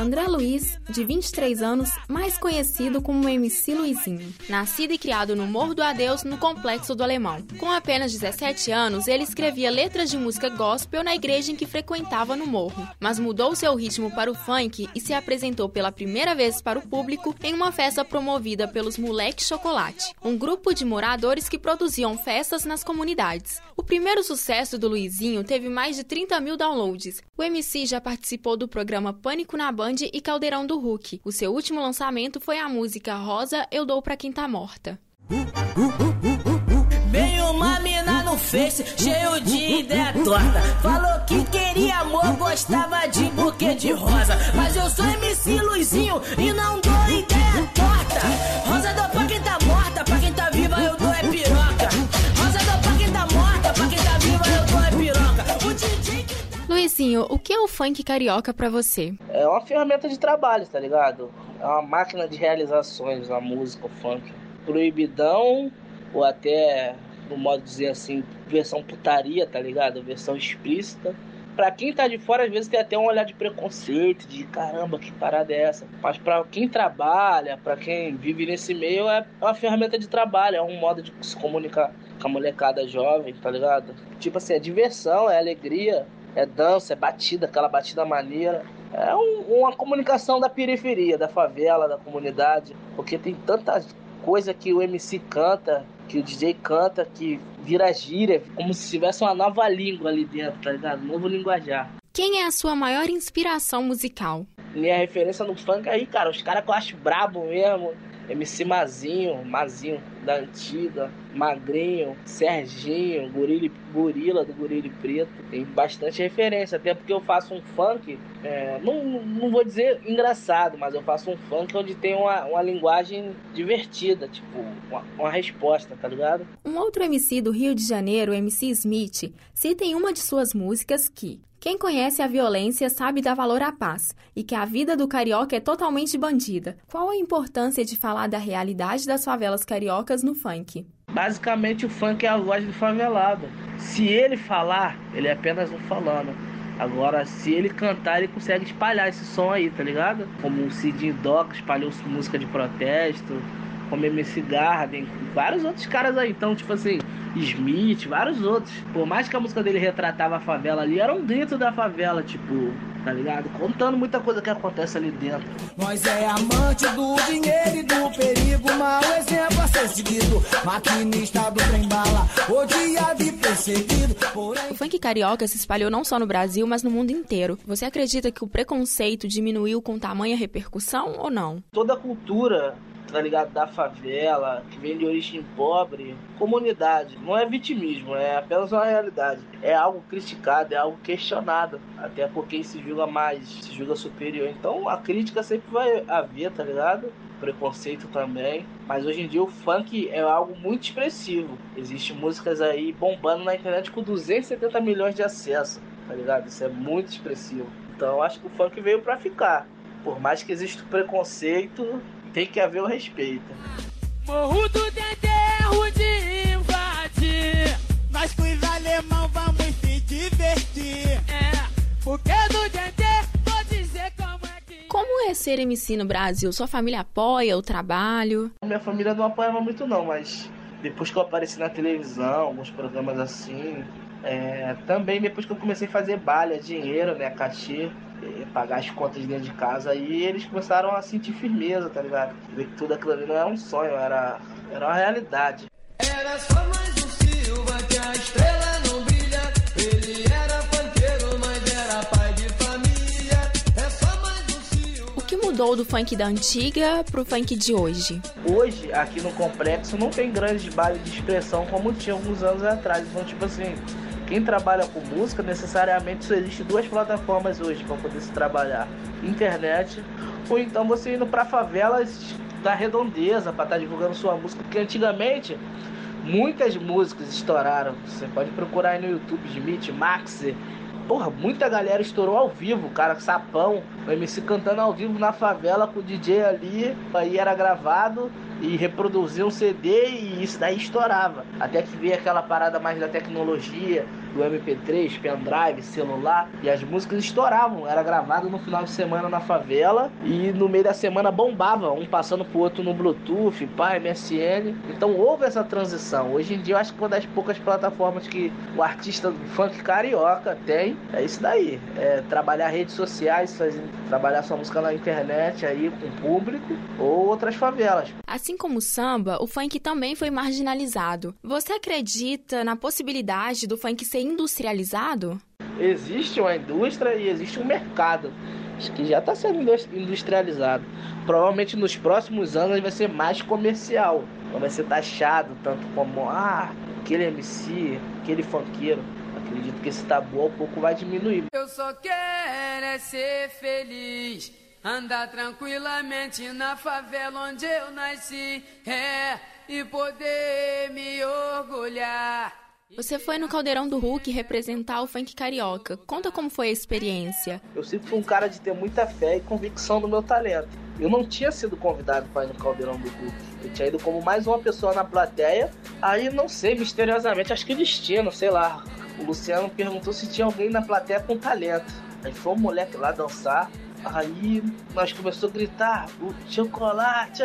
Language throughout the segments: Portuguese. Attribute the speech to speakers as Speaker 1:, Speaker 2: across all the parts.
Speaker 1: André Luiz, de 23 anos, mais conhecido como MC Luizinho. Nascido e criado no Morro do Adeus, no Complexo do Alemão. Com apenas 17 anos, ele escrevia letras de música gospel na igreja em que frequentava no morro, mas mudou seu ritmo para o funk e se apresentou pela primeira vez para o público em uma festa promovida pelos Moleque Chocolate, um grupo de moradores que produziam festas nas comunidades. O primeiro sucesso do Luizinho teve mais de 30 mil downloads. O MC já participou do programa Pânico na Band e Caldeirão do Hulk. O seu último lançamento foi a música Rosa Eu Dou Pra Quem Tá Morta.
Speaker 2: Veio uma mina no Face, cheio de ideia torta. Falou que queria amor, gostava de buquê de rosa. Mas eu sou MC Luizinho e não dou ideia torta. O que
Speaker 1: é o funk carioca pra você?
Speaker 3: É uma ferramenta de trabalho, tá ligado? É uma máquina de realizações a música, o funk. Proibidão, ou até, no modo de dizer assim, versão putaria, tá ligado? Versão explícita. Pra quem tá de fora, às vezes tem até um olhar de preconceito, de caramba, que parada é essa? Mas pra quem trabalha, pra quem vive nesse meio, é uma ferramenta de trabalho, é um modo de se comunicar com a molecada jovem, tá ligado? Tipo assim, é diversão, é alegria, é dança, é batida, aquela batida maneira. É um, uma comunicação da periferia, da favela, da comunidade, porque tem tanta coisa que o MC canta, que o DJ canta, que vira gíria, como se tivesse uma nova língua ali dentro, tá ligado? Novo linguajar.
Speaker 1: Quem é a sua maior inspiração musical?
Speaker 3: Minha referência no funk aí, cara, os caras que eu acho brabo mesmo. MC Mazinho, Mazinho da antiga, Magrinho, Serginho, Gorila, Gorila do Gorila Preto. Tem bastante referência, até porque eu faço um funk, é, não, não vou dizer engraçado, mas eu faço um funk onde tem uma, uma linguagem divertida, tipo, uma, uma resposta, tá ligado?
Speaker 1: Um outro MC do Rio de Janeiro, MC Smith, cita em uma de suas músicas que quem conhece a violência sabe dar valor à paz e que a vida do carioca é totalmente bandida. Qual a importância de falar da realidade das favelas cariocas no funk?
Speaker 3: Basicamente, o funk é a voz do favelado. Se ele falar, ele é apenas um falando. Agora, se ele cantar, ele consegue espalhar esse som aí, tá ligado? Como o Cidinho Doc espalhou música de protesto, como MC Garden, vários outros caras aí. Então, tipo assim, Smith, vários outros. Por mais que a música dele retratava a favela ali, era um grito da favela, tipo, tá ligado? Contando muita coisa que acontece ali dentro.
Speaker 2: Nós é amante do dinheiro e do perigo, mau exemplo a ser seguido. Maquinista do trem bala, odiado e perseguido. Porém...
Speaker 1: O funk carioca se espalhou não só no Brasil, mas no mundo inteiro. Você acredita que o preconceito diminuiu com tamanha repercussão ou não?
Speaker 3: Toda a cultura tá ligado? Da favela, que vem de origem pobre, comunidade. Não é vitimismo, é apenas uma realidade. É algo criticado, é algo questionado. Até por quem se julga mais, se julga superior. Então a crítica sempre vai haver, tá ligado? Preconceito também. Mas hoje em dia o funk é algo muito expressivo. Existem músicas aí bombando na internet com 270 milhões de acessos, tá ligado? Isso é muito expressivo. Então acho que o funk veio para ficar. Por mais que exista o preconceito, tem que haver o respeito.
Speaker 2: Morro do Denderro de invadir. Nós com os alemão vamos se divertir. É, porque do Dendê vou dizer como é que.
Speaker 1: Como é ser MC no Brasil? Sua família apoia o trabalho?
Speaker 3: Minha família não apoiava muito não, mas depois que eu apareci na televisão, alguns programas assim, é, também depois que eu comecei a fazer balha, dinheiro, né, cachê, pagar as contas dentro de casa, aí eles começaram a sentir firmeza, tá ligado? Ver que tudo aquilo ali não era um sonho, era, era uma realidade.
Speaker 2: Era só mais um Silva que a estrela não brilha. Ele era panqueiro, mas era pai de família. É só mais um Silva.
Speaker 1: O que mudou do funk da antiga pro funk de hoje?
Speaker 3: Hoje, aqui no complexo, não tem grandes bailes de expressão como tinha alguns anos atrás. Então, tipo assim, quem trabalha com música, necessariamente só existe duas plataformas hoje para poder se trabalhar: internet ou então você indo para favelas da redondeza para estar tá divulgando sua música, porque antigamente muitas músicas estouraram. Você pode procurar aí no YouTube, Smith, Max, porra, muita galera estourou ao vivo, cara, sapão, o MC cantando ao vivo na favela com o DJ ali, aí era gravado e reproduzia um CD e isso daí estourava. Até que veio aquela parada mais da tecnologia, do MP3, pendrive, celular, e as músicas estouravam. Era gravado no final de semana na favela e no meio da semana bombava, um passando pro outro no Bluetooth, pá, MSN. Então houve essa transição. Hoje em dia eu acho que uma das poucas plataformas que o artista funk carioca tem é isso daí. É trabalhar redes sociais, trabalhar sua música na internet aí com o público ou outras favelas.
Speaker 1: Assim como o samba, o funk também foi marginalizado. Você acredita na possibilidade do funk ser industrializado?
Speaker 3: Existe uma indústria e existe um mercado que já está sendo industrializado. Provavelmente nos próximos anos vai ser mais comercial. Não vai ser taxado tanto como ah, aquele MC, aquele funkeiro. Acredito que esse tabu ao pouco vai diminuir.
Speaker 4: Eu só quero é ser feliz. Andar tranquilamente na favela onde eu nasci, é, e poder me orgulhar.
Speaker 1: Você foi no Caldeirão do Hulk representar o funk carioca. Conta como foi a experiência.
Speaker 3: Eu sempre fui um cara de ter muita fé e convicção no meu talento. Eu não tinha sido convidado para ir no Caldeirão do Hulk. Eu tinha ido como mais uma pessoa na plateia. Aí, não sei, misteriosamente, acho que destino, sei lá. O Luciano perguntou se tinha alguém na plateia com talento. Aí foi um moleque lá dançar. Aí nós começamos a gritar, o chocolate,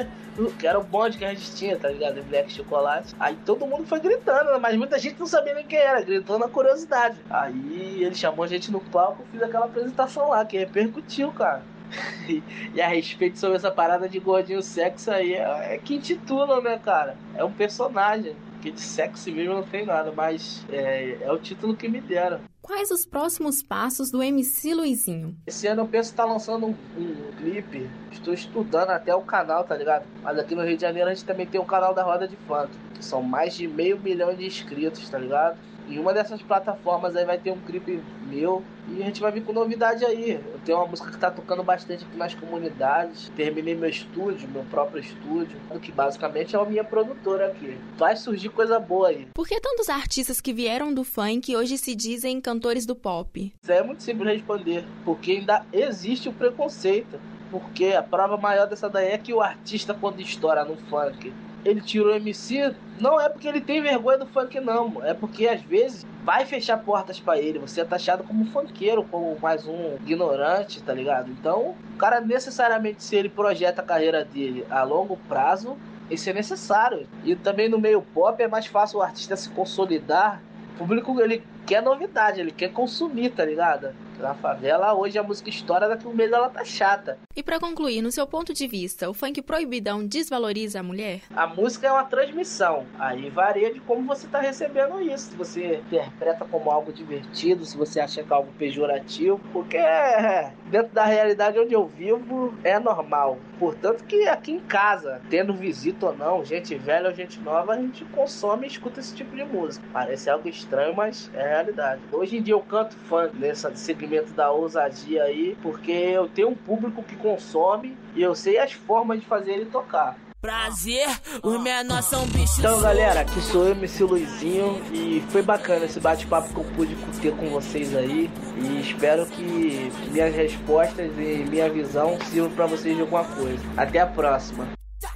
Speaker 3: que era o bonde que a gente tinha, tá ligado? Black Chocolate. Aí todo mundo foi gritando, mas muita gente não sabia nem quem era, gritando na curiosidade. Aí ele chamou a gente no palco, fiz aquela apresentação lá, que repercutiu, cara. e a respeito sobre essa parada de gordinho sexo aí, é, é que intitulam, né, cara? É um personagem. Que de sexo mesmo não tem nada, mas é, é o título que me deram.
Speaker 1: Quais os próximos passos do MC Luizinho?
Speaker 3: Esse ano eu penso estar lançando um, um, clipe. Estou estudando até o canal, tá ligado? Mas aqui no Rio de Janeiro a gente também tem o canal da Roda de Funk. Que são mais de meio milhão de inscritos, tá ligado? Em uma dessas plataformas aí vai ter um clipe meu e a gente vai vir com novidade aí. Eu tenho uma música que tá tocando bastante aqui nas comunidades. Terminei meu estúdio, meu próprio estúdio, que basicamente é a minha produtora aqui. Vai surgir coisa boa aí.
Speaker 1: Por que tantos artistas que vieram do funk hoje se dizem cantores do pop?
Speaker 3: Isso é muito simples de responder, porque ainda existe o preconceito. Porque a prova maior dessa daí é que o artista, quando estoura no funk, ele tirou o MC, não é porque ele tem vergonha do funk, não. É porque às vezes vai fechar portas para ele. Você é taxado como funkeiro, como mais um ignorante, tá ligado? Então, o cara necessariamente, se ele projeta a carreira dele a longo prazo, isso é necessário. E também no meio pop é mais fácil o artista se consolidar. O público ele quer novidade, ele quer consumir, tá ligado? Na favela, hoje a música estoura, daqui um mês ela tá chata.
Speaker 1: E para concluir, no seu ponto de vista, o funk proibidão desvaloriza a mulher?
Speaker 3: A música é uma transmissão. Aí varia de como você tá recebendo isso. Se você interpreta como algo divertido, se você acha que é algo pejorativo. Porque é, dentro da realidade onde eu vivo é normal. Portanto que aqui em casa, tendo visita ou não, gente velha ou gente nova, a gente consome e escuta esse tipo de música. Parece algo estranho, mas é realidade. Hoje em dia eu canto funk nessa segmento da ousadia aí, porque eu tenho um público que consome e eu sei as formas de fazer ele tocar.
Speaker 2: Prazer, os menores são bichos.
Speaker 3: Então, galera, aqui sou eu, MC Luizinho, e foi bacana esse bate-papo que eu pude ter com vocês aí. E espero que minhas respostas e minha visão sirvam para vocês de alguma coisa. Até a próxima.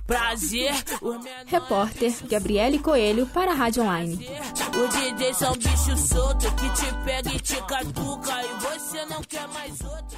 Speaker 2: Prazer,
Speaker 1: Repórter Gabriele Coelho para a Rádio Online.
Speaker 2: O DJ são bichos soltos que te pega e te catuca e você não quer mais outro.